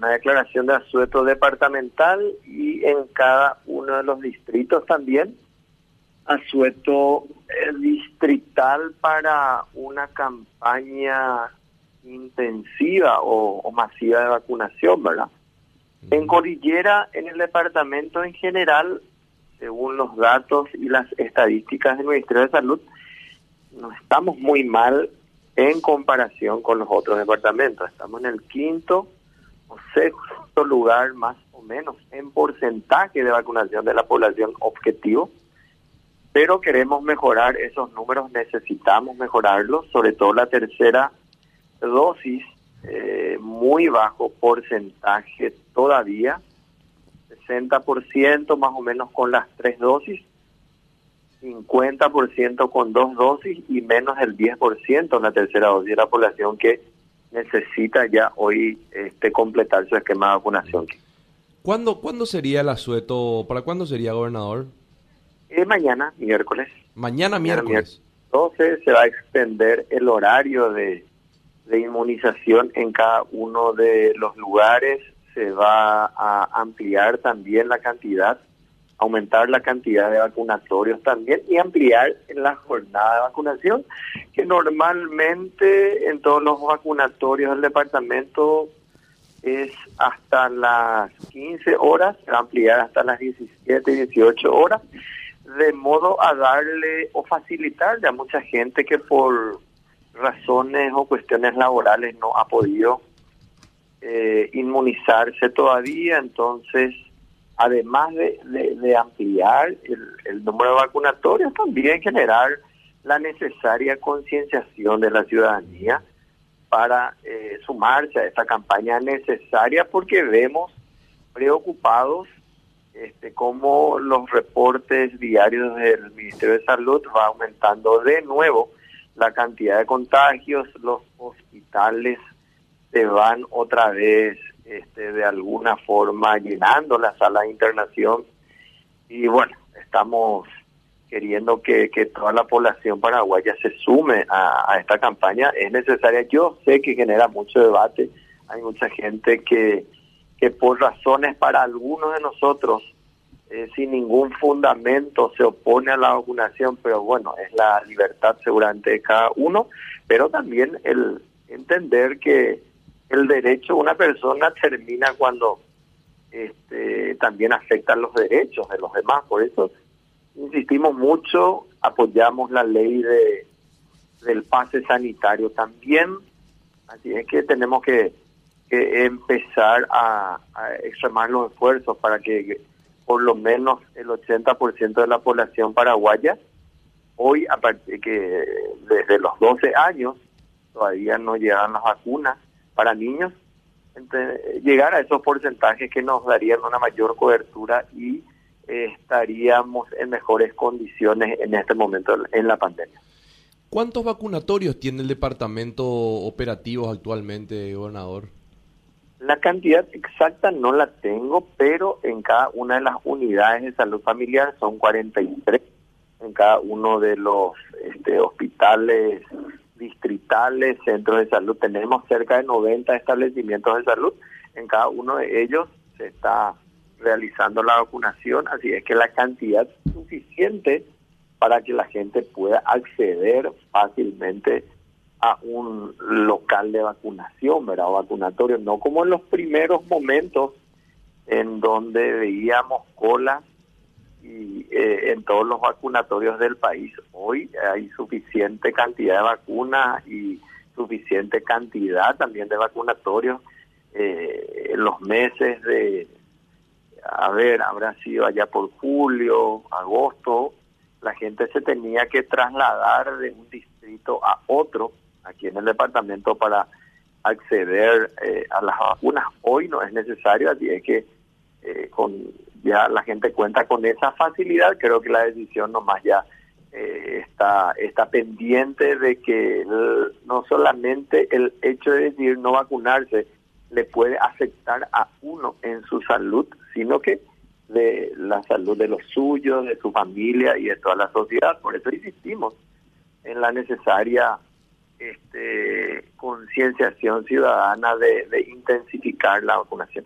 una declaración de asueto departamental y en cada uno de los distritos también asueto eh, distrital para una campaña intensiva o, masiva de vacunación, ¿verdad? En Cordillera, en el departamento en general, según los datos y las estadísticas del Ministerio de Salud, no estamos muy mal en comparación con los otros departamentos. Estamos en el quinto sexto lugar más o menos en porcentaje de vacunación de la población objetivo, pero queremos mejorar esos números, necesitamos mejorarlos, sobre todo la tercera dosis, eh, muy bajo porcentaje todavía, 60% más o menos con las tres dosis, 50% con dos dosis y menos del 10% en la tercera dosis de la población que necesita ya hoy este, completar su esquema de vacunación. ¿Cuándo, ¿Cuándo sería el asueto? ¿Para cuándo sería, gobernador? Eh, mañana, miércoles. Mañana, miércoles. Entonces se va a extender el horario de, de inmunización en cada uno de los lugares. Se va a ampliar también la cantidad aumentar la cantidad de vacunatorios también y ampliar la jornada de vacunación, que normalmente en todos los vacunatorios del departamento es hasta las 15 horas, ampliar hasta las 17, 18 horas, de modo a darle o facilitarle a mucha gente que por razones o cuestiones laborales no ha podido eh, inmunizarse todavía, entonces además de, ampliar el, número de vacunatorios, también generar la necesaria concienciación de la ciudadanía para eh, sumarse a esta campaña necesaria porque vemos preocupados este, cómo los reportes diarios del Ministerio de Salud va aumentando de nuevo la cantidad de contagios, los hospitales se van otra vez este, de alguna forma llenando la sala de internación. Y bueno, estamos queriendo que, que toda la población paraguaya se sume a, esta campaña. Es necesaria, yo sé que genera mucho debate, hay mucha gente que, que por razones para algunos de nosotros, eh, sin ningún fundamento, se opone a la vacunación, pero bueno, es la libertad seguramente de cada uno, pero también el entender que el derecho de una persona termina cuando este, también afecta los derechos de los demás. Por eso insistimos mucho, apoyamos la ley de del pase sanitario también. Así es que tenemos que, empezar a, extremar los esfuerzos para que por lo menos el 80% de la población paraguaya, hoy, a partir que desde los 12 años, todavía no llegan las vacunas, para niños, llegar a esos porcentajes que nos darían una mayor cobertura y eh, estaríamos en mejores condiciones en este momento en la pandemia. ¿Cuántos vacunatorios tiene el departamento operativos actualmente, gobernador? La cantidad exacta no la tengo, pero en cada una de las unidades de salud familiar son 43 en cada uno de los este, hospitales distritales, centros de salud. Tenemos cerca de 90 establecimientos de salud. En cada uno de ellos se está realizando la vacunación, así es que la cantidad suficiente para que la gente pueda acceder fácilmente a un local de vacunación, ¿verdad? O vacunatorio, no como en los primeros momentos en donde veíamos colas y eh, en todos los vacunatorios del país. Hoy hay suficiente cantidad de vacunas y suficiente cantidad también de vacunatorios eh, en los meses de, a ver, habrá sido allá por julio, agosto, la gente se tenía que trasladar de un distrito a otro aquí en el departamento para acceder eh, a las vacunas. Hoy no es necesario, así es que con ya la gente cuenta con esa facilidad, creo que la decisión nomás ya eh, está, está pendiente de que no solamente el hecho de decidir no vacunarse le puede afectar a uno en su salud, sino que de la salud de los suyos, de su familia y de toda la sociedad. Por eso insistimos en la necesaria este, concienciación ciudadana de intensificar la vacunación.